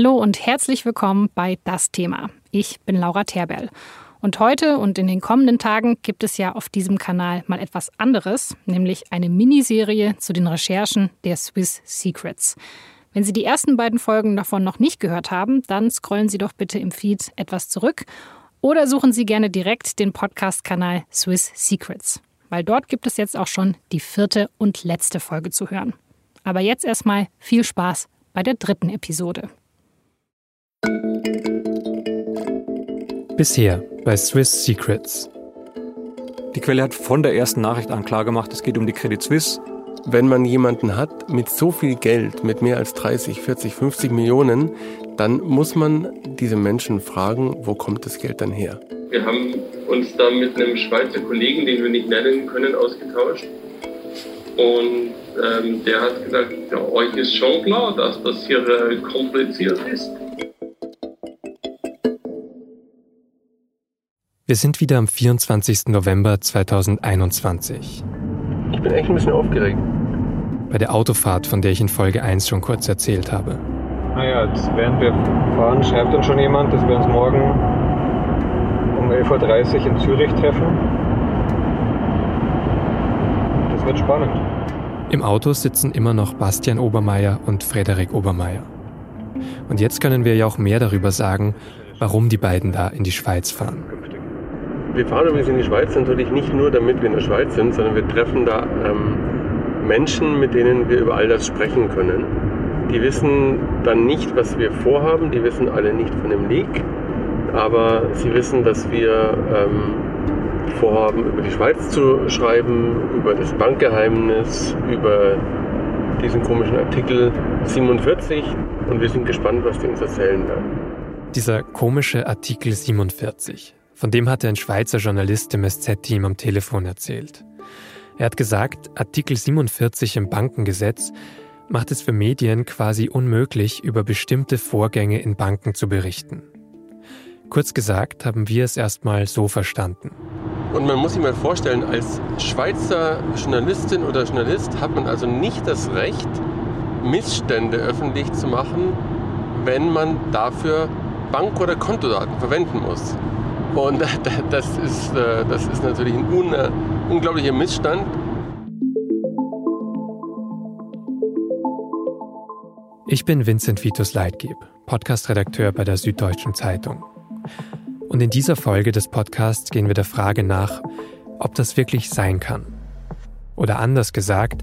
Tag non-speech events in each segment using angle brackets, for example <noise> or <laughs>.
Hallo und herzlich willkommen bei Das Thema. Ich bin Laura Terberl. Und heute und in den kommenden Tagen gibt es ja auf diesem Kanal mal etwas anderes, nämlich eine Miniserie zu den Recherchen der Swiss Secrets. Wenn Sie die ersten beiden Folgen davon noch nicht gehört haben, dann scrollen Sie doch bitte im Feed etwas zurück oder suchen Sie gerne direkt den Podcast-Kanal Swiss Secrets, weil dort gibt es jetzt auch schon die vierte und letzte Folge zu hören. Aber jetzt erstmal viel Spaß bei der dritten Episode. Bisher bei Swiss Secrets. Die Quelle hat von der ersten Nachricht an klargemacht, es geht um die Credit Suisse wenn man jemanden hat mit so viel Geld, mit mehr als 30, 40, 50 Millionen, dann muss man diese Menschen fragen, wo kommt das Geld dann her? Wir haben uns da mit einem Schweizer Kollegen, den wir nicht nennen können, ausgetauscht. Und ähm, der hat gesagt, ja, euch ist schon klar, dass das hier äh, kompliziert ist. Wir sind wieder am 24. November 2021. Ich bin echt ein bisschen aufgeregt bei der Autofahrt, von der ich in Folge 1 schon kurz erzählt habe. Naja, jetzt während wir fahren, schreibt uns schon jemand, dass wir uns morgen um 11.30 Uhr in Zürich treffen. Das wird spannend. Im Auto sitzen immer noch Bastian Obermeier und Frederik Obermeier. Und jetzt können wir ja auch mehr darüber sagen, warum die beiden da in die Schweiz fahren. Wir fahren übrigens in die Schweiz natürlich nicht nur, damit wir in der Schweiz sind, sondern wir treffen da ähm, Menschen, mit denen wir über all das sprechen können. Die wissen dann nicht, was wir vorhaben, die wissen alle nicht von dem Leak, aber sie wissen, dass wir ähm, vorhaben, über die Schweiz zu schreiben, über das Bankgeheimnis, über diesen komischen Artikel 47 und wir sind gespannt, was die uns erzählen werden. Dieser komische Artikel 47, von dem hatte ein Schweizer Journalist dem SZ-Team am Telefon erzählt. Er hat gesagt, Artikel 47 im Bankengesetz macht es für Medien quasi unmöglich, über bestimmte Vorgänge in Banken zu berichten. Kurz gesagt haben wir es erstmal so verstanden. Und man muss sich mal vorstellen, als Schweizer Journalistin oder Journalist hat man also nicht das Recht, Missstände öffentlich zu machen, wenn man dafür Bank- oder Kontodaten verwenden muss. Und <laughs> das ist, äh, das ist natürlich ein unglaublicher Missstand. Ich bin Vincent Vitus Leitgeb, Podcast-Redakteur bei der Süddeutschen Zeitung. Und in dieser Folge des Podcasts gehen wir der Frage nach, ob das wirklich sein kann. Oder anders gesagt,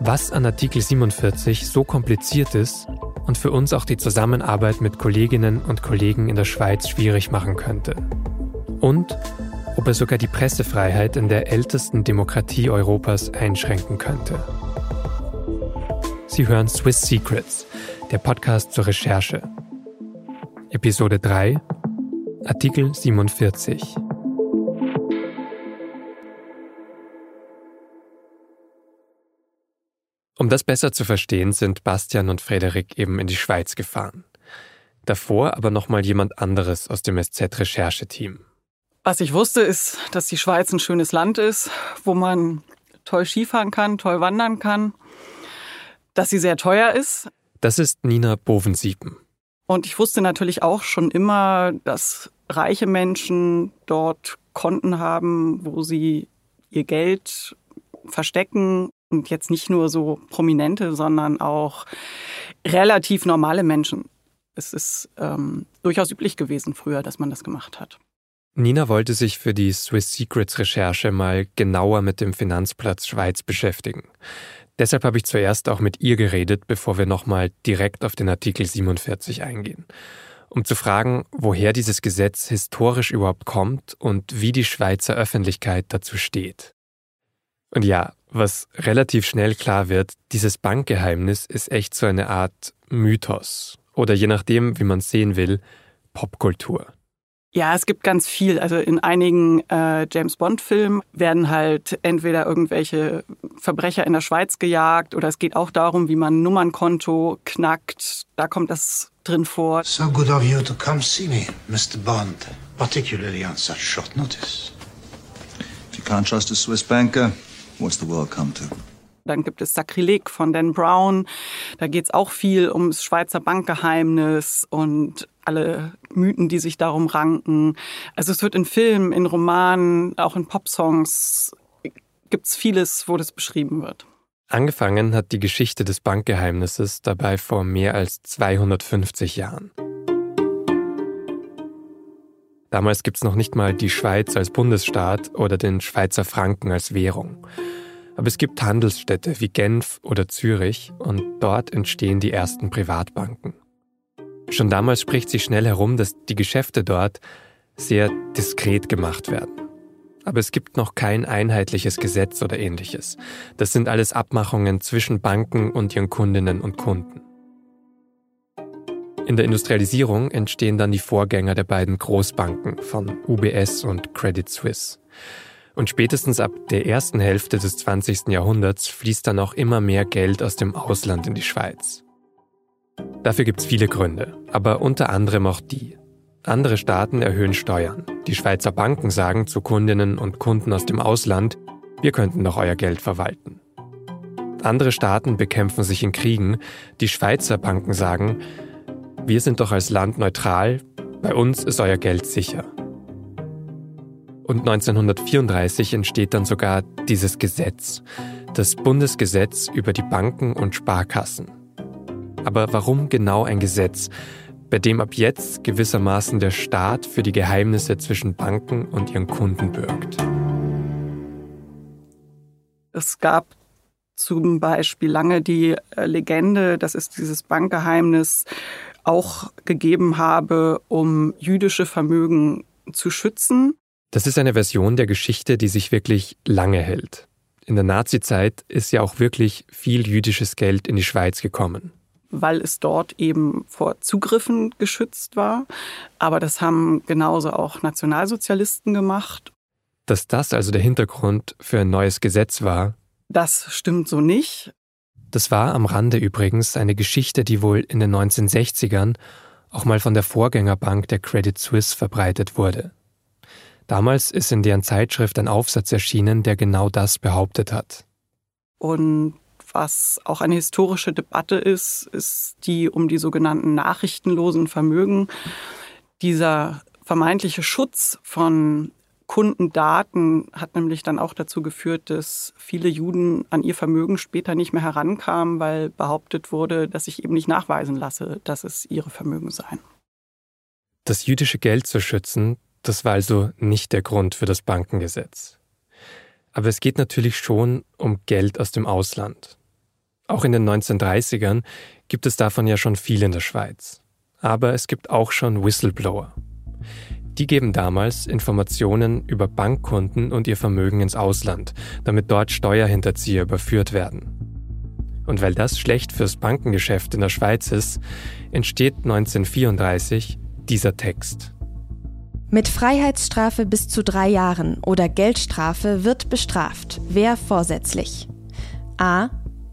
was an Artikel 47 so kompliziert ist und für uns auch die Zusammenarbeit mit Kolleginnen und Kollegen in der Schweiz schwierig machen könnte. Und ob er sogar die Pressefreiheit in der ältesten Demokratie Europas einschränken könnte. Sie hören Swiss Secrets, der Podcast zur Recherche. Episode 3, Artikel 47. Um das besser zu verstehen, sind Bastian und Frederik eben in die Schweiz gefahren. Davor aber nochmal jemand anderes aus dem SZ-Rechercheteam. Was ich wusste, ist, dass die Schweiz ein schönes Land ist, wo man toll Skifahren kann, toll wandern kann, dass sie sehr teuer ist. Das ist Nina Bovensiepen. Und ich wusste natürlich auch schon immer, dass reiche Menschen dort Konten haben, wo sie ihr Geld verstecken. Und jetzt nicht nur so prominente, sondern auch relativ normale Menschen. Es ist ähm, durchaus üblich gewesen früher, dass man das gemacht hat. Nina wollte sich für die Swiss Secrets Recherche mal genauer mit dem Finanzplatz Schweiz beschäftigen. Deshalb habe ich zuerst auch mit ihr geredet, bevor wir nochmal direkt auf den Artikel 47 eingehen. Um zu fragen, woher dieses Gesetz historisch überhaupt kommt und wie die Schweizer Öffentlichkeit dazu steht. Und ja, was relativ schnell klar wird, dieses Bankgeheimnis ist echt so eine Art Mythos oder je nachdem, wie man es sehen will, Popkultur. Ja, es gibt ganz viel. Also in einigen äh, James Bond-Filmen werden halt entweder irgendwelche Verbrecher in der Schweiz gejagt oder es geht auch darum, wie man ein Nummernkonto knackt. Da kommt das drin vor. So good of you to come see me, Mr. Bond, particularly on such short notice. If you can't trust a Swiss banker, what's the world come to? Dann gibt es Sakrileg von Dan Brown. Da geht es auch viel ums Schweizer Bankgeheimnis und alle Mythen, die sich darum ranken. Also es wird in Filmen, in Romanen, auch in Popsongs gibt es vieles, wo das beschrieben wird. Angefangen hat die Geschichte des Bankgeheimnisses dabei vor mehr als 250 Jahren. Damals gibt es noch nicht mal die Schweiz als Bundesstaat oder den Schweizer Franken als Währung. Aber es gibt Handelsstädte wie Genf oder Zürich und dort entstehen die ersten Privatbanken. Schon damals spricht sich schnell herum, dass die Geschäfte dort sehr diskret gemacht werden. Aber es gibt noch kein einheitliches Gesetz oder ähnliches. Das sind alles Abmachungen zwischen Banken und ihren Kundinnen und Kunden. In der Industrialisierung entstehen dann die Vorgänger der beiden Großbanken von UBS und Credit Suisse. Und spätestens ab der ersten Hälfte des 20. Jahrhunderts fließt dann auch immer mehr Geld aus dem Ausland in die Schweiz. Dafür gibt es viele Gründe, aber unter anderem auch die. Andere Staaten erhöhen Steuern. Die Schweizer Banken sagen zu Kundinnen und Kunden aus dem Ausland, wir könnten doch euer Geld verwalten. Andere Staaten bekämpfen sich in Kriegen. Die Schweizer Banken sagen, wir sind doch als Land neutral, bei uns ist euer Geld sicher. Und 1934 entsteht dann sogar dieses Gesetz, das Bundesgesetz über die Banken und Sparkassen. Aber warum genau ein Gesetz, bei dem ab jetzt gewissermaßen der Staat für die Geheimnisse zwischen Banken und ihren Kunden bürgt? Es gab zum Beispiel lange die äh, Legende, dass es dieses Bankgeheimnis auch gegeben habe, um jüdische Vermögen zu schützen. Das ist eine Version der Geschichte, die sich wirklich lange hält. In der Nazizeit ist ja auch wirklich viel jüdisches Geld in die Schweiz gekommen weil es dort eben vor Zugriffen geschützt war. Aber das haben genauso auch Nationalsozialisten gemacht. Dass das also der Hintergrund für ein neues Gesetz war? Das stimmt so nicht. Das war am Rande übrigens eine Geschichte, die wohl in den 1960ern auch mal von der Vorgängerbank der Credit Suisse verbreitet wurde. Damals ist in deren Zeitschrift ein Aufsatz erschienen, der genau das behauptet hat. Und was auch eine historische Debatte ist, ist die um die sogenannten nachrichtenlosen Vermögen. Dieser vermeintliche Schutz von Kundendaten hat nämlich dann auch dazu geführt, dass viele Juden an ihr Vermögen später nicht mehr herankamen, weil behauptet wurde, dass sich eben nicht nachweisen lasse, dass es ihre Vermögen seien. Das jüdische Geld zu schützen, das war also nicht der Grund für das Bankengesetz. Aber es geht natürlich schon um Geld aus dem Ausland. Auch in den 1930ern gibt es davon ja schon viel in der Schweiz. Aber es gibt auch schon Whistleblower. Die geben damals Informationen über Bankkunden und ihr Vermögen ins Ausland, damit dort Steuerhinterzieher überführt werden. Und weil das schlecht fürs Bankengeschäft in der Schweiz ist, entsteht 1934 dieser Text. Mit Freiheitsstrafe bis zu drei Jahren oder Geldstrafe wird bestraft, wer vorsätzlich a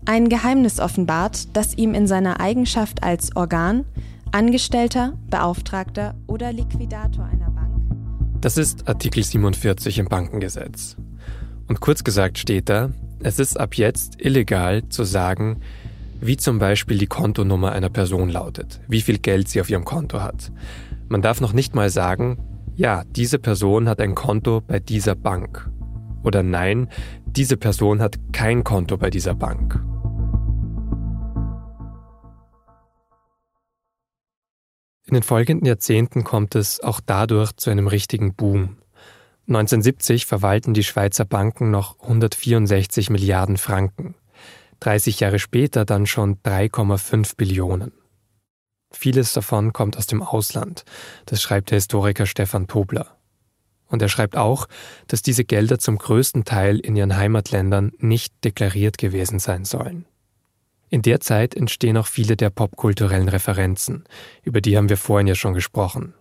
ein Geheimnis offenbart, das ihm in seiner Eigenschaft als Organ, Angestellter, Beauftragter oder Liquidator einer Bank. Das ist Artikel 47 im Bankengesetz. Und kurz gesagt steht da, es ist ab jetzt illegal zu sagen, wie zum Beispiel die Kontonummer einer Person lautet, wie viel Geld sie auf ihrem Konto hat. Man darf noch nicht mal sagen, ja, diese Person hat ein Konto bei dieser Bank. Oder nein, diese Person hat kein Konto bei dieser Bank. In den folgenden Jahrzehnten kommt es auch dadurch zu einem richtigen Boom. 1970 verwalten die Schweizer Banken noch 164 Milliarden Franken, 30 Jahre später dann schon 3,5 Billionen. Vieles davon kommt aus dem Ausland, das schreibt der Historiker Stefan Tobler. Und er schreibt auch, dass diese Gelder zum größten Teil in ihren Heimatländern nicht deklariert gewesen sein sollen. In der Zeit entstehen auch viele der popkulturellen Referenzen, über die haben wir vorhin ja schon gesprochen.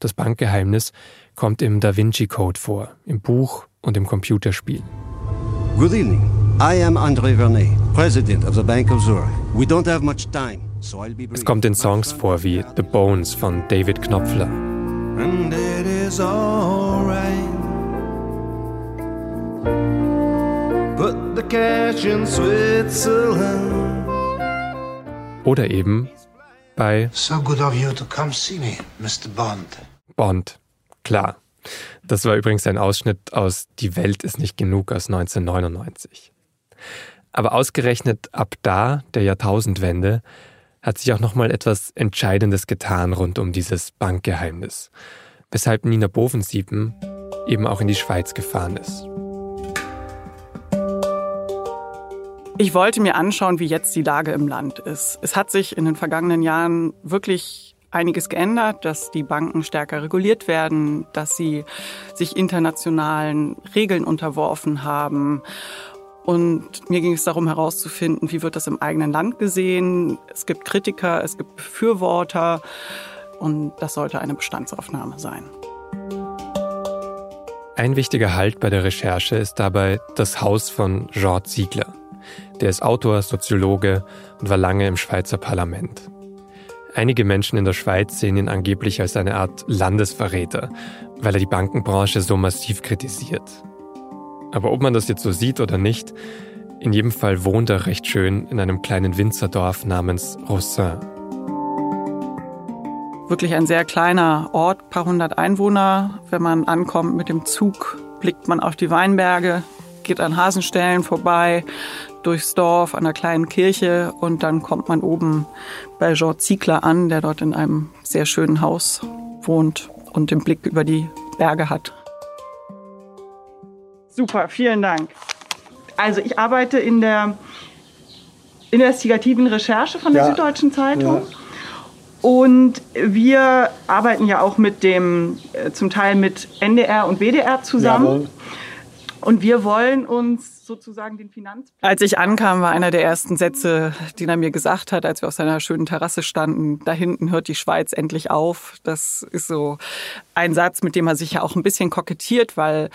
Das Bankgeheimnis kommt im Da Vinci Code vor, im Buch und im Computerspiel. Good evening. I am André Vernet, President of the Bank of Zurich. We don't have much time, so I'll be Es kommt in Songs vor wie The Bones von David Knopfler. And it is all right. But the cash in Switzerland. Oder eben bei So good of you to come see me, Mr. Bond. Bond, klar. Das war übrigens ein Ausschnitt aus Die Welt ist nicht genug aus 1999. Aber ausgerechnet ab da, der Jahrtausendwende, hat sich auch nochmal etwas Entscheidendes getan rund um dieses Bankgeheimnis, weshalb Nina Bovensiepen eben auch in die Schweiz gefahren ist. Ich wollte mir anschauen, wie jetzt die Lage im Land ist. Es hat sich in den vergangenen Jahren wirklich einiges geändert, dass die Banken stärker reguliert werden, dass sie sich internationalen Regeln unterworfen haben. Und mir ging es darum herauszufinden, wie wird das im eigenen Land gesehen. Es gibt Kritiker, es gibt Befürworter und das sollte eine Bestandsaufnahme sein. Ein wichtiger Halt bei der Recherche ist dabei das Haus von Jean Ziegler. Der ist Autor, Soziologe und war lange im Schweizer Parlament. Einige Menschen in der Schweiz sehen ihn angeblich als eine Art Landesverräter, weil er die Bankenbranche so massiv kritisiert. Aber ob man das jetzt so sieht oder nicht, in jedem Fall wohnt er recht schön in einem kleinen Winzerdorf namens Roussin. Wirklich ein sehr kleiner Ort, paar hundert Einwohner. Wenn man ankommt mit dem Zug, blickt man auf die Weinberge, geht an Hasenstellen vorbei, durchs Dorf, an einer kleinen Kirche und dann kommt man oben bei Jean Ziegler an, der dort in einem sehr schönen Haus wohnt und den Blick über die Berge hat. Super, vielen Dank. Also ich arbeite in der investigativen Recherche von der ja. Süddeutschen Zeitung. Ja. Und wir arbeiten ja auch mit dem, äh, zum Teil mit NDR und WDR zusammen. Jawohl. Und wir wollen uns sozusagen den Finanz. Als ich ankam, war einer der ersten Sätze, den er mir gesagt hat, als wir auf seiner schönen Terrasse standen, da hinten hört die Schweiz endlich auf. Das ist so ein Satz, mit dem er sich ja auch ein bisschen kokettiert, weil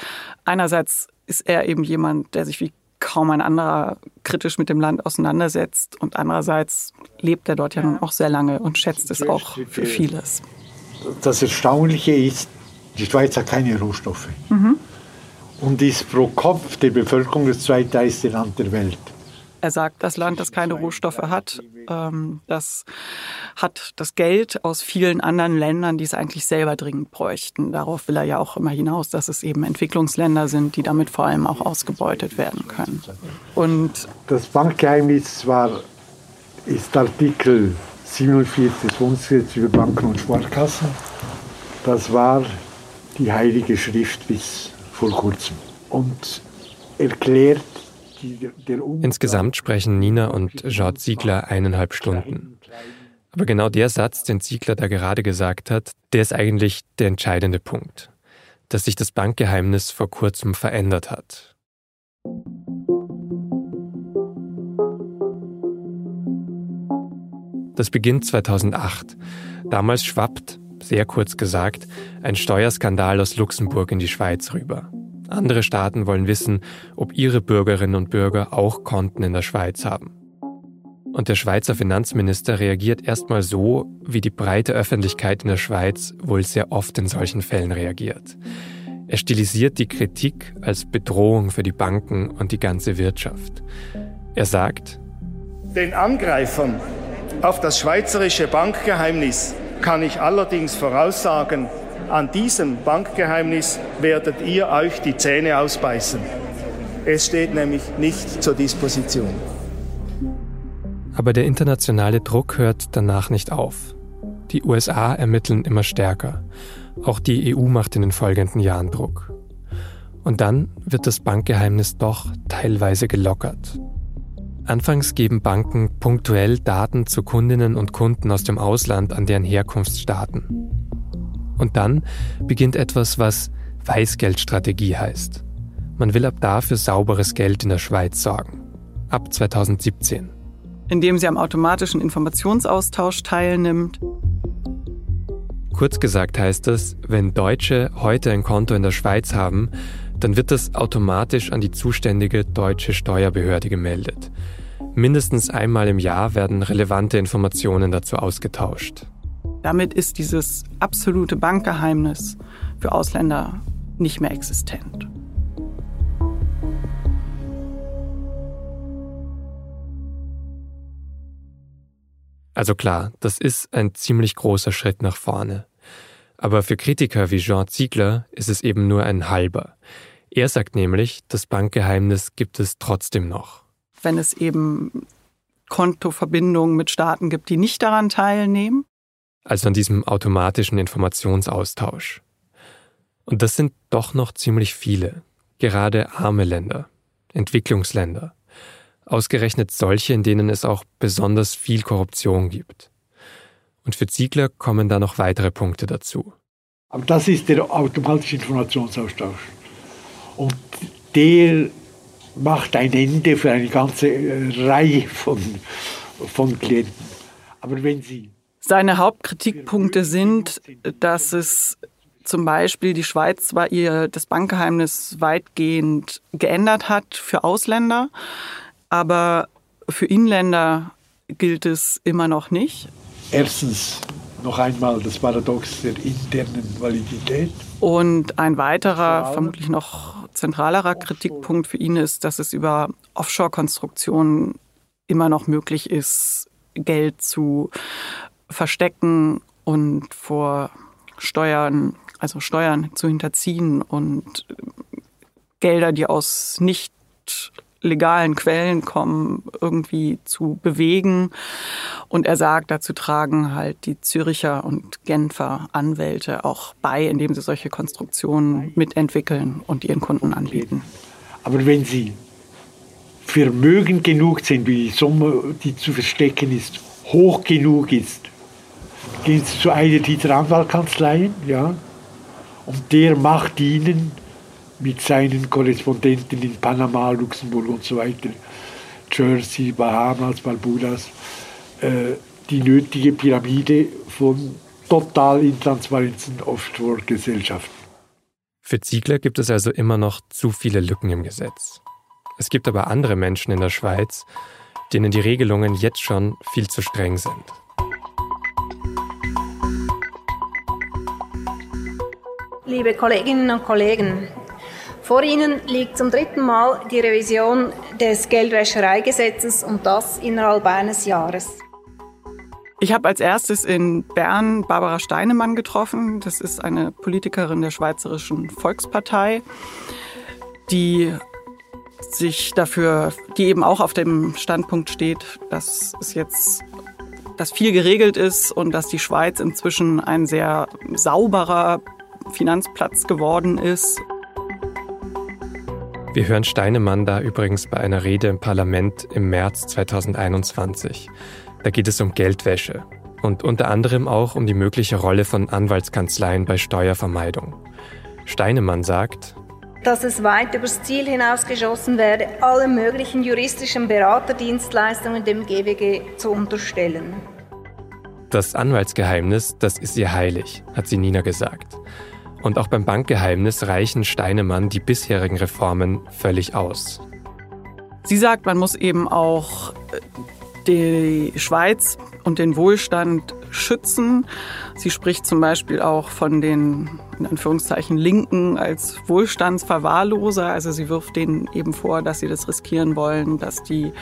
einerseits ist er eben jemand, der sich wie kaum ein anderer kritisch mit dem Land auseinandersetzt und andererseits lebt er dort ja nun auch sehr lange und schätzt es auch für vieles. Das Erstaunliche ist, die Schweiz hat keine Rohstoffe. Mhm und ist pro Kopf der Bevölkerung das zweitreichste Land der Welt. Er sagt, das Land, das keine Rohstoffe hat, ähm, das hat das Geld aus vielen anderen Ländern, die es eigentlich selber dringend bräuchten. Darauf will er ja auch immer hinaus, dass es eben Entwicklungsländer sind, die damit vor allem auch ausgebeutet werden können. Und das Bankgeheimnis war, ist Artikel 47 des Bundesgesetzes über Banken und Sparkassen. Das war die heilige Schrift bis vor kurzem und erklärt Insgesamt sprechen Nina und Jean Ziegler eineinhalb Stunden. Aber genau der Satz, den Ziegler da gerade gesagt hat, der ist eigentlich der entscheidende Punkt, dass sich das Bankgeheimnis vor kurzem verändert hat. Das beginnt 2008. Damals schwappt, sehr kurz gesagt, ein Steuerskandal aus Luxemburg in die Schweiz rüber. Andere Staaten wollen wissen, ob ihre Bürgerinnen und Bürger auch Konten in der Schweiz haben. Und der Schweizer Finanzminister reagiert erstmal so, wie die breite Öffentlichkeit in der Schweiz wohl sehr oft in solchen Fällen reagiert. Er stilisiert die Kritik als Bedrohung für die Banken und die ganze Wirtschaft. Er sagt, den Angreifern auf das schweizerische Bankgeheimnis kann ich allerdings voraussagen, an diesem Bankgeheimnis werdet ihr euch die Zähne ausbeißen. Es steht nämlich nicht zur Disposition. Aber der internationale Druck hört danach nicht auf. Die USA ermitteln immer stärker. Auch die EU macht in den folgenden Jahren Druck. Und dann wird das Bankgeheimnis doch teilweise gelockert. Anfangs geben Banken punktuell Daten zu Kundinnen und Kunden aus dem Ausland an deren Herkunftsstaaten. Und dann beginnt etwas, was Weißgeldstrategie heißt. Man will ab da für sauberes Geld in der Schweiz sorgen. Ab 2017. Indem sie am automatischen Informationsaustausch teilnimmt. Kurz gesagt heißt das, wenn Deutsche heute ein Konto in der Schweiz haben, dann wird das automatisch an die zuständige deutsche Steuerbehörde gemeldet. Mindestens einmal im Jahr werden relevante Informationen dazu ausgetauscht. Damit ist dieses absolute Bankgeheimnis für Ausländer nicht mehr existent. Also klar, das ist ein ziemlich großer Schritt nach vorne. Aber für Kritiker wie Jean Ziegler ist es eben nur ein halber. Er sagt nämlich, das Bankgeheimnis gibt es trotzdem noch. Wenn es eben Kontoverbindungen mit Staaten gibt, die nicht daran teilnehmen. Also an diesem automatischen Informationsaustausch. Und das sind doch noch ziemlich viele, gerade arme Länder, Entwicklungsländer, ausgerechnet solche, in denen es auch besonders viel Korruption gibt. Und für Ziegler kommen da noch weitere Punkte dazu. Aber das ist der automatische Informationsaustausch. Und der macht ein Ende für eine ganze äh, Reihe von, von Klienten. Aber wenn Sie. Seine Hauptkritikpunkte sind, dass es zum Beispiel die Schweiz zwar ihr das Bankgeheimnis weitgehend geändert hat für Ausländer, aber für Inländer gilt es immer noch nicht. Erstens noch einmal das Paradox der internen Validität. Und ein weiterer, vermutlich noch zentralerer Kritikpunkt für ihn ist, dass es über Offshore-Konstruktionen immer noch möglich ist, Geld zu verstecken und vor Steuern, also Steuern zu hinterziehen und Gelder, die aus nicht legalen Quellen kommen, irgendwie zu bewegen. Und er sagt, dazu tragen halt die Züricher und Genfer Anwälte auch bei, indem sie solche Konstruktionen mitentwickeln und ihren Kunden anbieten. Aber wenn sie Vermögen genug sind, wie die Summe, die zu verstecken ist, hoch genug ist, gehen Sie zu einer dieser Anwaltkanzleien, ja, und der macht ihnen mit seinen Korrespondenten in Panama, Luxemburg und so weiter, Jersey, Bahamas, Barbudas, äh, die nötige Pyramide von total intransparenten Offshore-Gesellschaften. Für Ziegler gibt es also immer noch zu viele Lücken im Gesetz. Es gibt aber andere Menschen in der Schweiz, denen die Regelungen jetzt schon viel zu streng sind. Liebe Kolleginnen und Kollegen, vor Ihnen liegt zum dritten Mal die Revision des Geldwäschereigesetzes und das innerhalb eines Jahres. Ich habe als erstes in Bern Barbara Steinemann getroffen. Das ist eine Politikerin der Schweizerischen Volkspartei, die sich dafür, die eben auch auf dem Standpunkt steht, dass es jetzt dass viel geregelt ist und dass die Schweiz inzwischen ein sehr sauberer Finanzplatz geworden ist. Wir hören Steinemann da übrigens bei einer Rede im Parlament im März 2021. Da geht es um Geldwäsche und unter anderem auch um die mögliche Rolle von Anwaltskanzleien bei Steuervermeidung. Steinemann sagt, dass es weit übers Ziel hinausgeschossen werde, alle möglichen juristischen Beraterdienstleistungen dem GWG zu unterstellen. Das Anwaltsgeheimnis, das ist ihr heilig, hat sie Nina gesagt. Und auch beim Bankgeheimnis reichen Steinemann die bisherigen Reformen völlig aus. Sie sagt, man muss eben auch äh, die Schweiz und den Wohlstand schützen. Sie spricht zum Beispiel auch von den in Anführungszeichen Linken als Wohlstandsverwahrloser. Also sie wirft denen eben vor, dass sie das riskieren wollen, dass die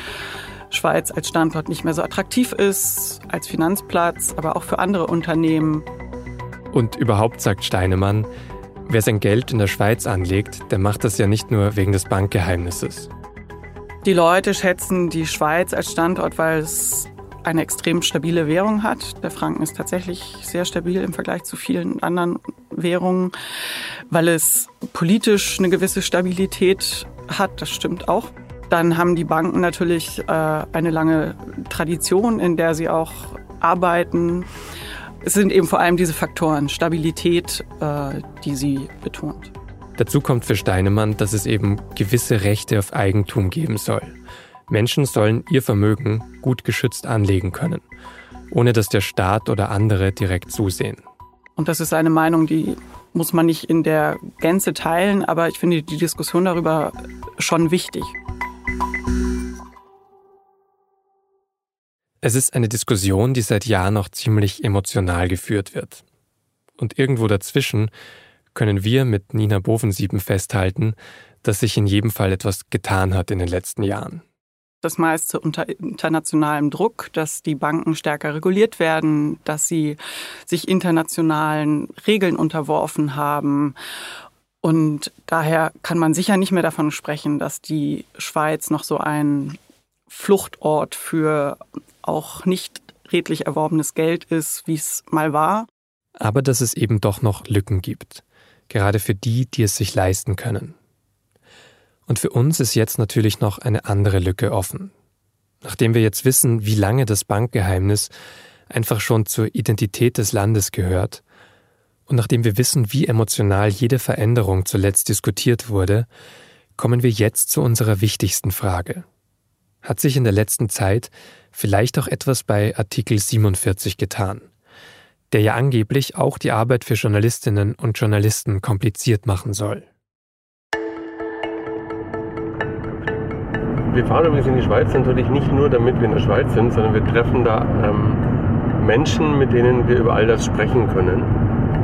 Schweiz als Standort nicht mehr so attraktiv ist, als Finanzplatz, aber auch für andere Unternehmen. Und überhaupt sagt Steinemann, wer sein Geld in der Schweiz anlegt, der macht das ja nicht nur wegen des Bankgeheimnisses. Die Leute schätzen die Schweiz als Standort, weil es eine extrem stabile Währung hat. Der Franken ist tatsächlich sehr stabil im Vergleich zu vielen anderen Währungen, weil es politisch eine gewisse Stabilität hat. Das stimmt auch. Dann haben die Banken natürlich äh, eine lange Tradition, in der sie auch arbeiten. Es sind eben vor allem diese Faktoren, Stabilität, äh, die sie betont. Dazu kommt für Steinemann, dass es eben gewisse Rechte auf Eigentum geben soll. Menschen sollen ihr Vermögen gut geschützt anlegen können, ohne dass der Staat oder andere direkt zusehen. Und das ist eine Meinung, die muss man nicht in der Gänze teilen, aber ich finde die Diskussion darüber schon wichtig. Es ist eine Diskussion, die seit Jahren noch ziemlich emotional geführt wird. Und irgendwo dazwischen können wir mit Nina Bovensieben festhalten, dass sich in jedem Fall etwas getan hat in den letzten Jahren. das meiste unter internationalem Druck, dass die Banken stärker reguliert werden, dass sie sich internationalen Regeln unterworfen haben. Und daher kann man sicher nicht mehr davon sprechen, dass die Schweiz noch so ein Fluchtort für auch nicht redlich erworbenes Geld ist, wie es mal war. Aber dass es eben doch noch Lücken gibt, gerade für die, die es sich leisten können. Und für uns ist jetzt natürlich noch eine andere Lücke offen. Nachdem wir jetzt wissen, wie lange das Bankgeheimnis einfach schon zur Identität des Landes gehört, und nachdem wir wissen, wie emotional jede Veränderung zuletzt diskutiert wurde, kommen wir jetzt zu unserer wichtigsten Frage. Hat sich in der letzten Zeit vielleicht auch etwas bei Artikel 47 getan, der ja angeblich auch die Arbeit für Journalistinnen und Journalisten kompliziert machen soll? Wir fahren übrigens in die Schweiz natürlich nicht nur, damit wir in der Schweiz sind, sondern wir treffen da ähm, Menschen, mit denen wir über all das sprechen können.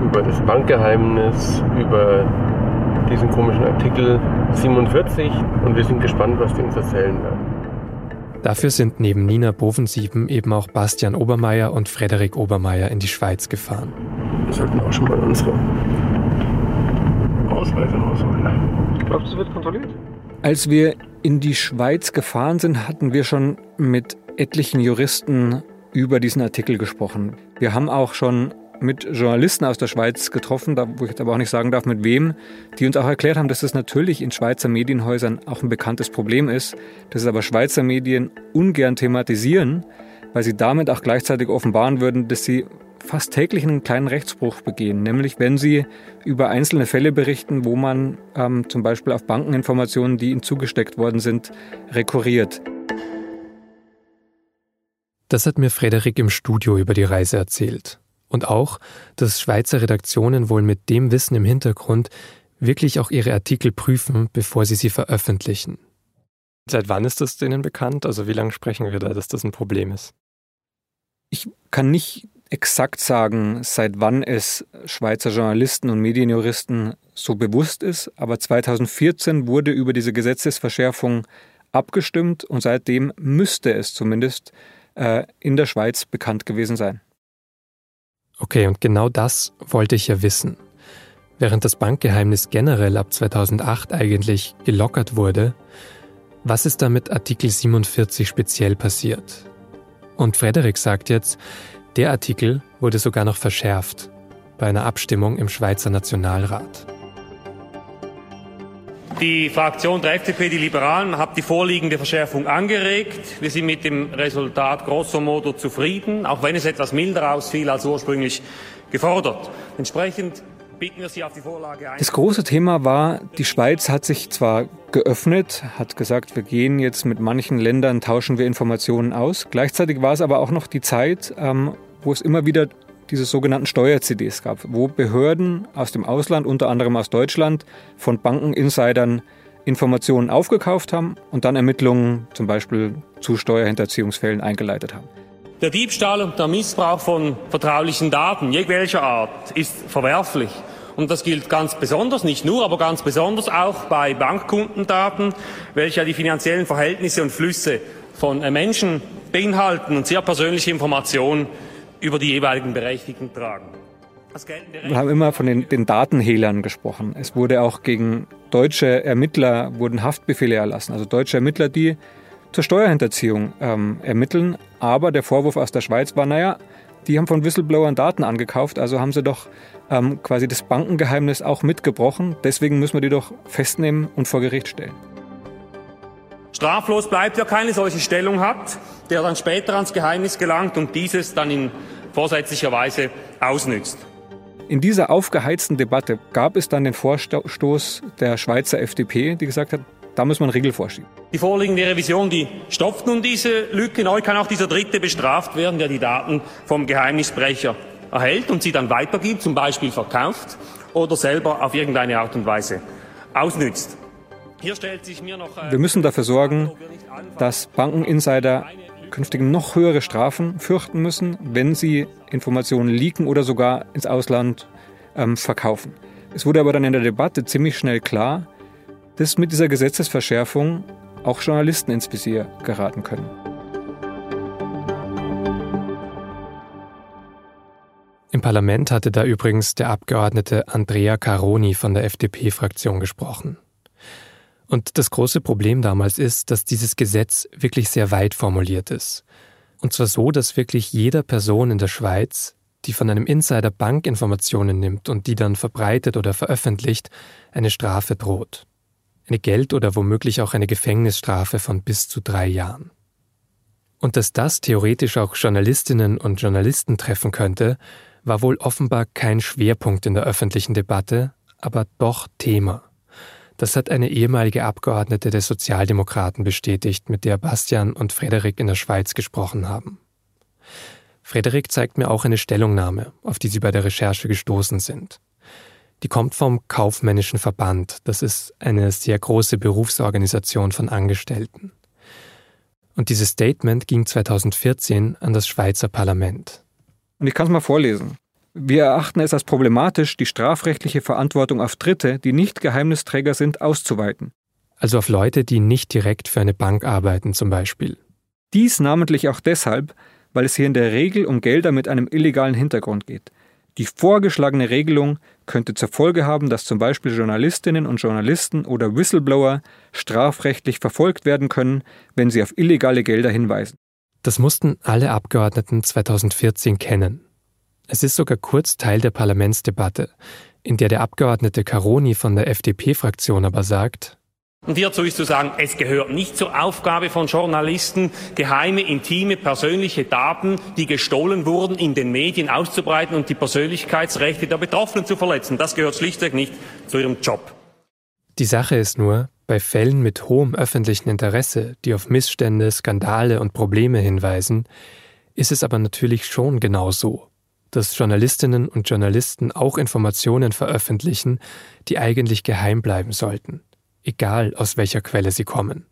Über das Bankgeheimnis, über diesen komischen Artikel 47 und wir sind gespannt, was die uns erzählen werden. Dafür sind neben Nina Bovensieben eben auch Bastian Obermeier und Frederik Obermeier in die Schweiz gefahren. Wir sollten auch schon mal unsere Ausweise rausholen. Glaubst du, es wird kontrolliert? Als wir in die Schweiz gefahren sind, hatten wir schon mit etlichen Juristen über diesen Artikel gesprochen. Wir haben auch schon mit Journalisten aus der Schweiz getroffen, da, wo ich jetzt aber auch nicht sagen darf, mit wem, die uns auch erklärt haben, dass das natürlich in Schweizer Medienhäusern auch ein bekanntes Problem ist, dass es aber Schweizer Medien ungern thematisieren, weil sie damit auch gleichzeitig offenbaren würden, dass sie fast täglich einen kleinen Rechtsbruch begehen, nämlich wenn sie über einzelne Fälle berichten, wo man ähm, zum Beispiel auf Bankeninformationen, die ihnen zugesteckt worden sind, rekurriert. Das hat mir Frederik im Studio über die Reise erzählt. Und auch, dass Schweizer Redaktionen wohl mit dem Wissen im Hintergrund wirklich auch ihre Artikel prüfen, bevor sie sie veröffentlichen. Seit wann ist das denen bekannt? Also wie lange sprechen wir da, dass das ein Problem ist? Ich kann nicht exakt sagen, seit wann es Schweizer Journalisten und Medienjuristen so bewusst ist, aber 2014 wurde über diese Gesetzesverschärfung abgestimmt und seitdem müsste es zumindest äh, in der Schweiz bekannt gewesen sein. Okay, und genau das wollte ich ja wissen. Während das Bankgeheimnis generell ab 2008 eigentlich gelockert wurde, was ist da mit Artikel 47 speziell passiert? Und Frederik sagt jetzt, der Artikel wurde sogar noch verschärft bei einer Abstimmung im Schweizer Nationalrat. Die Fraktion der FDP, die Liberalen, hat die vorliegende Verschärfung angeregt. Wir sind mit dem Resultat grosso modo zufrieden, auch wenn es etwas milder ausfiel als ursprünglich gefordert. Entsprechend bitten wir Sie auf die Vorlage ein. Das große Thema war, die Schweiz hat sich zwar geöffnet, hat gesagt, wir gehen jetzt mit manchen Ländern, tauschen wir Informationen aus. Gleichzeitig war es aber auch noch die Zeit, ähm, wo es immer wieder diese sogenannten Steuer-CDs gab, wo Behörden aus dem Ausland, unter anderem aus Deutschland, von Bankeninsidern Informationen aufgekauft haben und dann Ermittlungen zum Beispiel zu Steuerhinterziehungsfällen eingeleitet haben. Der Diebstahl und der Missbrauch von vertraulichen Daten jeglicher Art ist verwerflich. Und das gilt ganz besonders, nicht nur, aber ganz besonders auch bei Bankkundendaten, welche die finanziellen Verhältnisse und Flüsse von Menschen beinhalten und sehr persönliche Informationen über die jeweiligen Berechtigten tragen. Wir haben immer von den, den, Datenhehlern gesprochen. Es wurde auch gegen deutsche Ermittler wurden Haftbefehle erlassen, also deutsche Ermittler, die zur Steuerhinterziehung ähm, ermitteln. Aber der Vorwurf aus der Schweiz war, naja, die haben von Whistleblowern Daten angekauft, also haben sie doch ähm, quasi das Bankengeheimnis auch mitgebrochen. Deswegen müssen wir die doch festnehmen und vor Gericht stellen. Straflos bleibt, wer keine solche Stellung hat, der dann später ans Geheimnis gelangt und dieses dann in vorsätzlicher Weise ausnützt. In dieser aufgeheizten Debatte gab es dann den Vorstoß der Schweizer FDP, die gesagt hat, da muss man Riegel vorschieben. Die vorliegende Revision, die stopft nun diese Lücke. Neu kann auch dieser Dritte bestraft werden, der die Daten vom Geheimnisbrecher erhält und sie dann weitergibt, zum Beispiel verkauft oder selber auf irgendeine Art und Weise ausnützt. Äh, wir müssen dafür sorgen, dass Bankeninsider künftig noch höhere Strafen fürchten müssen, wenn sie Informationen leaken oder sogar ins Ausland ähm, verkaufen. Es wurde aber dann in der Debatte ziemlich schnell klar, dass mit dieser Gesetzesverschärfung auch Journalisten ins Visier geraten können. Im Parlament hatte da übrigens der Abgeordnete Andrea Caroni von der FDP-Fraktion gesprochen. Und das große Problem damals ist, dass dieses Gesetz wirklich sehr weit formuliert ist. Und zwar so, dass wirklich jeder Person in der Schweiz, die von einem Insider Bankinformationen nimmt und die dann verbreitet oder veröffentlicht, eine Strafe droht. Eine Geld- oder womöglich auch eine Gefängnisstrafe von bis zu drei Jahren. Und dass das theoretisch auch Journalistinnen und Journalisten treffen könnte, war wohl offenbar kein Schwerpunkt in der öffentlichen Debatte, aber doch Thema. Das hat eine ehemalige Abgeordnete der Sozialdemokraten bestätigt, mit der Bastian und Frederik in der Schweiz gesprochen haben. Frederik zeigt mir auch eine Stellungnahme, auf die sie bei der Recherche gestoßen sind. Die kommt vom Kaufmännischen Verband. Das ist eine sehr große Berufsorganisation von Angestellten. Und dieses Statement ging 2014 an das Schweizer Parlament. Und ich kann es mal vorlesen. Wir erachten es als problematisch, die strafrechtliche Verantwortung auf Dritte, die nicht Geheimnisträger sind, auszuweiten. Also auf Leute, die nicht direkt für eine Bank arbeiten zum Beispiel. Dies namentlich auch deshalb, weil es hier in der Regel um Gelder mit einem illegalen Hintergrund geht. Die vorgeschlagene Regelung könnte zur Folge haben, dass zum Beispiel Journalistinnen und Journalisten oder Whistleblower strafrechtlich verfolgt werden können, wenn sie auf illegale Gelder hinweisen. Das mussten alle Abgeordneten 2014 kennen. Es ist sogar kurz Teil der Parlamentsdebatte, in der der Abgeordnete Caroni von der FDP-Fraktion aber sagt, und hierzu ist zu sagen, es gehört nicht zur Aufgabe von Journalisten, geheime, intime, persönliche Daten, die gestohlen wurden, in den Medien auszubreiten und die Persönlichkeitsrechte der Betroffenen zu verletzen. Das gehört schlichtweg nicht zu ihrem Job. Die Sache ist nur, bei Fällen mit hohem öffentlichen Interesse, die auf Missstände, Skandale und Probleme hinweisen, ist es aber natürlich schon genau so dass Journalistinnen und Journalisten auch Informationen veröffentlichen, die eigentlich geheim bleiben sollten, egal aus welcher Quelle sie kommen.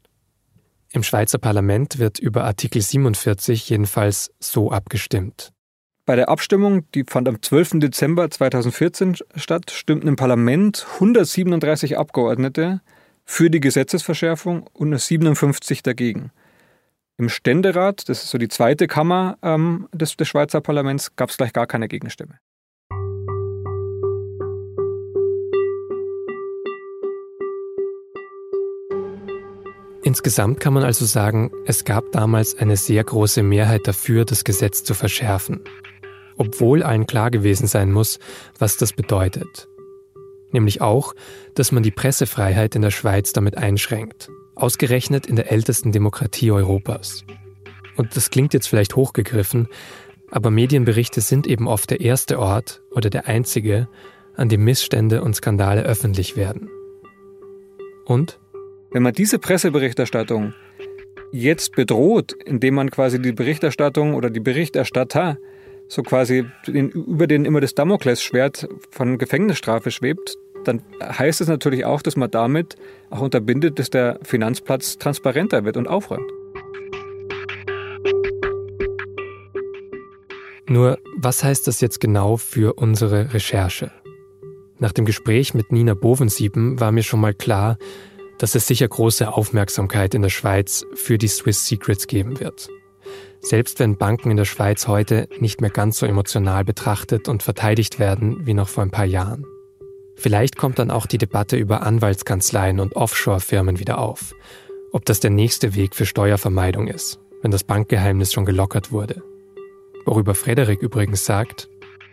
Im Schweizer Parlament wird über Artikel 47 jedenfalls so abgestimmt. Bei der Abstimmung, die fand am 12. Dezember 2014 statt, stimmten im Parlament 137 Abgeordnete für die Gesetzesverschärfung und nur 57 dagegen. Im Ständerat, das ist so die zweite Kammer ähm, des, des Schweizer Parlaments, gab es gleich gar keine Gegenstimme. Insgesamt kann man also sagen, es gab damals eine sehr große Mehrheit dafür, das Gesetz zu verschärfen. Obwohl allen klar gewesen sein muss, was das bedeutet. Nämlich auch, dass man die Pressefreiheit in der Schweiz damit einschränkt Ausgerechnet in der ältesten Demokratie Europas. Und das klingt jetzt vielleicht hochgegriffen, aber Medienberichte sind eben oft der erste Ort oder der einzige, an dem Missstände und Skandale öffentlich werden. Und? Wenn man diese Presseberichterstattung jetzt bedroht, indem man quasi die Berichterstattung oder die Berichterstatter so quasi den, über den immer das Damoklesschwert von Gefängnisstrafe schwebt, dann heißt es natürlich auch, dass man damit auch unterbindet, dass der Finanzplatz transparenter wird und aufräumt. Nur, was heißt das jetzt genau für unsere Recherche? Nach dem Gespräch mit Nina Bovensieben war mir schon mal klar, dass es sicher große Aufmerksamkeit in der Schweiz für die Swiss Secrets geben wird. Selbst wenn Banken in der Schweiz heute nicht mehr ganz so emotional betrachtet und verteidigt werden wie noch vor ein paar Jahren. Vielleicht kommt dann auch die Debatte über Anwaltskanzleien und Offshore-Firmen wieder auf. Ob das der nächste Weg für Steuervermeidung ist, wenn das Bankgeheimnis schon gelockert wurde. Worüber Frederik übrigens sagt,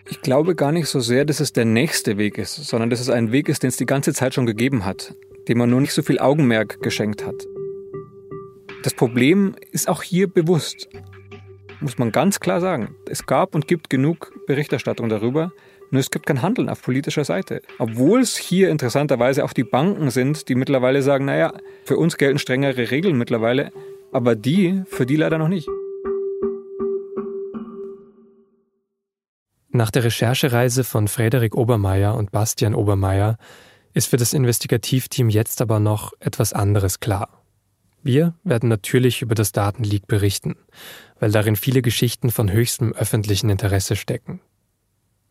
ich glaube gar nicht so sehr, dass es der nächste Weg ist, sondern dass es ein Weg ist, den es die ganze Zeit schon gegeben hat, dem man nur nicht so viel Augenmerk geschenkt hat. Das Problem ist auch hier bewusst, muss man ganz klar sagen. Es gab und gibt genug Berichterstattung darüber, nur es gibt kein Handeln auf politischer Seite. Obwohl es hier interessanterweise auch die Banken sind, die mittlerweile sagen, naja, für uns gelten strengere Regeln mittlerweile, aber die, für die leider noch nicht. Nach der Recherchereise von Frederik Obermeier und Bastian Obermeier ist für das Investigativteam jetzt aber noch etwas anderes klar. Wir werden natürlich über das Datenleak berichten, weil darin viele Geschichten von höchstem öffentlichen Interesse stecken.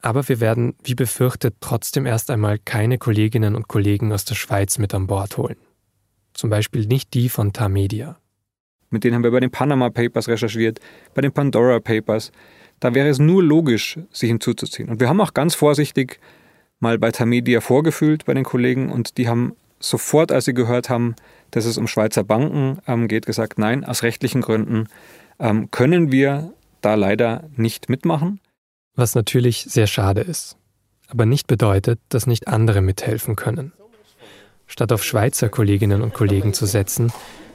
Aber wir werden, wie befürchtet, trotzdem erst einmal keine Kolleginnen und Kollegen aus der Schweiz mit an Bord holen. zum Beispiel nicht die von Tamedia. Mit denen haben wir bei den Panama Papers recherchiert, bei den Pandora Papers. Da wäre es nur logisch, sich hinzuzuziehen. Und wir haben auch ganz vorsichtig mal bei Tamedia vorgefühlt bei den Kollegen und die haben sofort, als sie gehört haben, dass es um Schweizer Banken ähm, geht, gesagt, nein, aus rechtlichen Gründen ähm, können wir da leider nicht mitmachen. Was natürlich sehr schade ist, aber nicht bedeutet, dass nicht andere mithelfen können. Statt auf Schweizer Kolleginnen und Kollegen zu setzen,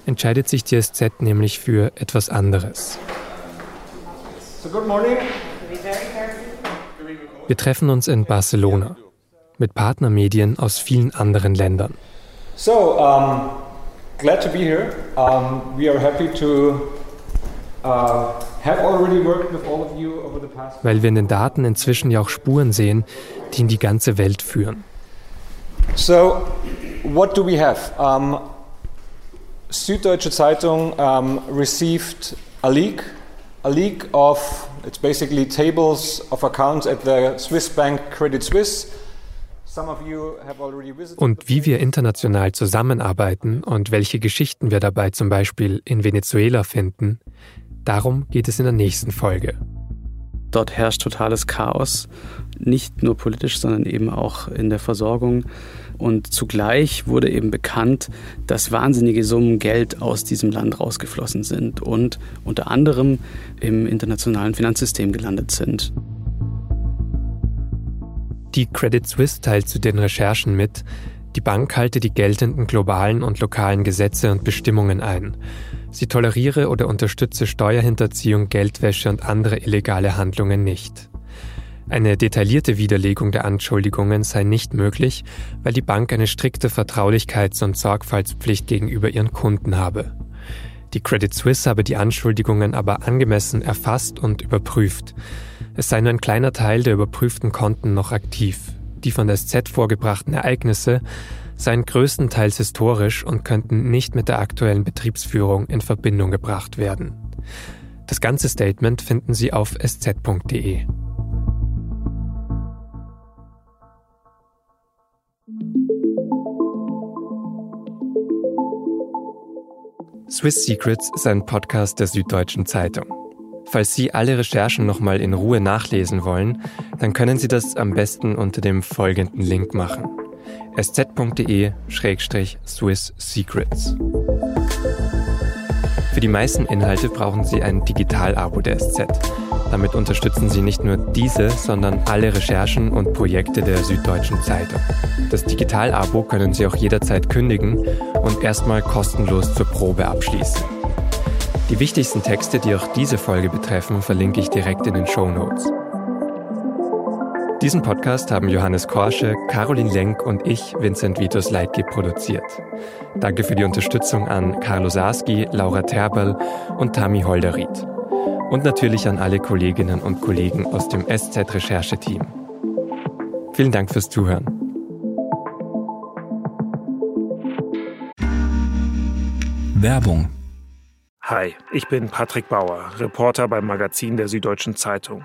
entscheidet sich die SZ nämlich für etwas anderes. Wir treffen uns in Barcelona mit Partnermedien aus vielen anderen Ländern. So, um, glad to be here. Um, we are happy to Weil wir in den Daten inzwischen ja auch Spuren sehen, die in die ganze Welt führen. So, what do we have? Um, Süddeutsche Zeitung um, received a leak, a leak of it's basically tables of accounts at the Swiss bank Credit Suisse. Und wie wir international zusammenarbeiten und welche Geschichten wir dabei zum Beispiel in Venezuela finden, darum geht es in der nächsten Folge. Dort herrscht totales Chaos, nicht nur politisch, sondern eben auch in der Versorgung. Und zugleich wurde eben bekannt, dass wahnsinnige Summen Geld aus diesem Land rausgeflossen sind und unter anderem im internationalen Finanzsystem gelandet sind. Die Credit Suisse teilt zu den Recherchen mit, die Bank halte die geltenden globalen und lokalen Gesetze und Bestimmungen ein. Sie toleriere oder unterstütze Steuerhinterziehung, Geldwäsche und andere illegale Handlungen nicht. Eine detaillierte Widerlegung der Anschuldigungen sei nicht möglich, weil die Bank eine strikte Vertraulichkeits- und Sorgfaltspflicht gegenüber ihren Kunden habe. Die Credit Suisse habe die Anschuldigungen aber angemessen erfasst und überprüft. Es sei nur ein kleiner Teil der überprüften Konten noch aktiv. Die von der SZ vorgebrachten Ereignisse seien größtenteils historisch und könnten nicht mit der aktuellen Betriebsführung in Verbindung gebracht werden. Das ganze Statement finden Sie auf sz.de. Swiss Secrets ist ein Podcast der Süddeutschen Zeitung. Falls Sie alle Recherchen nochmal in Ruhe nachlesen wollen, dann können Sie das am besten unter dem folgenden Link machen. sz.de-swiss secrets. Für die meisten Inhalte brauchen Sie ein Digital-Abo der SZ. Damit unterstützen Sie nicht nur diese, sondern alle Recherchen und Projekte der Süddeutschen Zeitung. Das Digital-Abo können Sie auch jederzeit kündigen und erstmal kostenlos zur Probe abschließen. Die wichtigsten Texte, die auch diese Folge betreffen, verlinke ich direkt in den Show Notes. Diesen Podcast haben Johannes Korsche, Caroline Lenk und ich, Vincent Vitus Leitge, produziert. Danke für die Unterstützung an Carlo Sarski, Laura Terberl und Tami Holderried. Und natürlich an alle Kolleginnen und Kollegen aus dem SZ-Rechercheteam. Vielen Dank fürs Zuhören. Werbung. Hi, ich bin Patrick Bauer, Reporter beim Magazin der Süddeutschen Zeitung.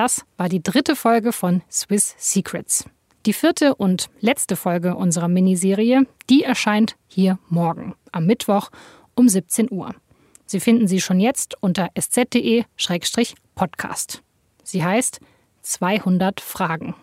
Das war die dritte Folge von Swiss Secrets. Die vierte und letzte Folge unserer Miniserie, die erscheint hier morgen, am Mittwoch um 17 Uhr. Sie finden sie schon jetzt unter sz.de-podcast. Sie heißt 200 Fragen.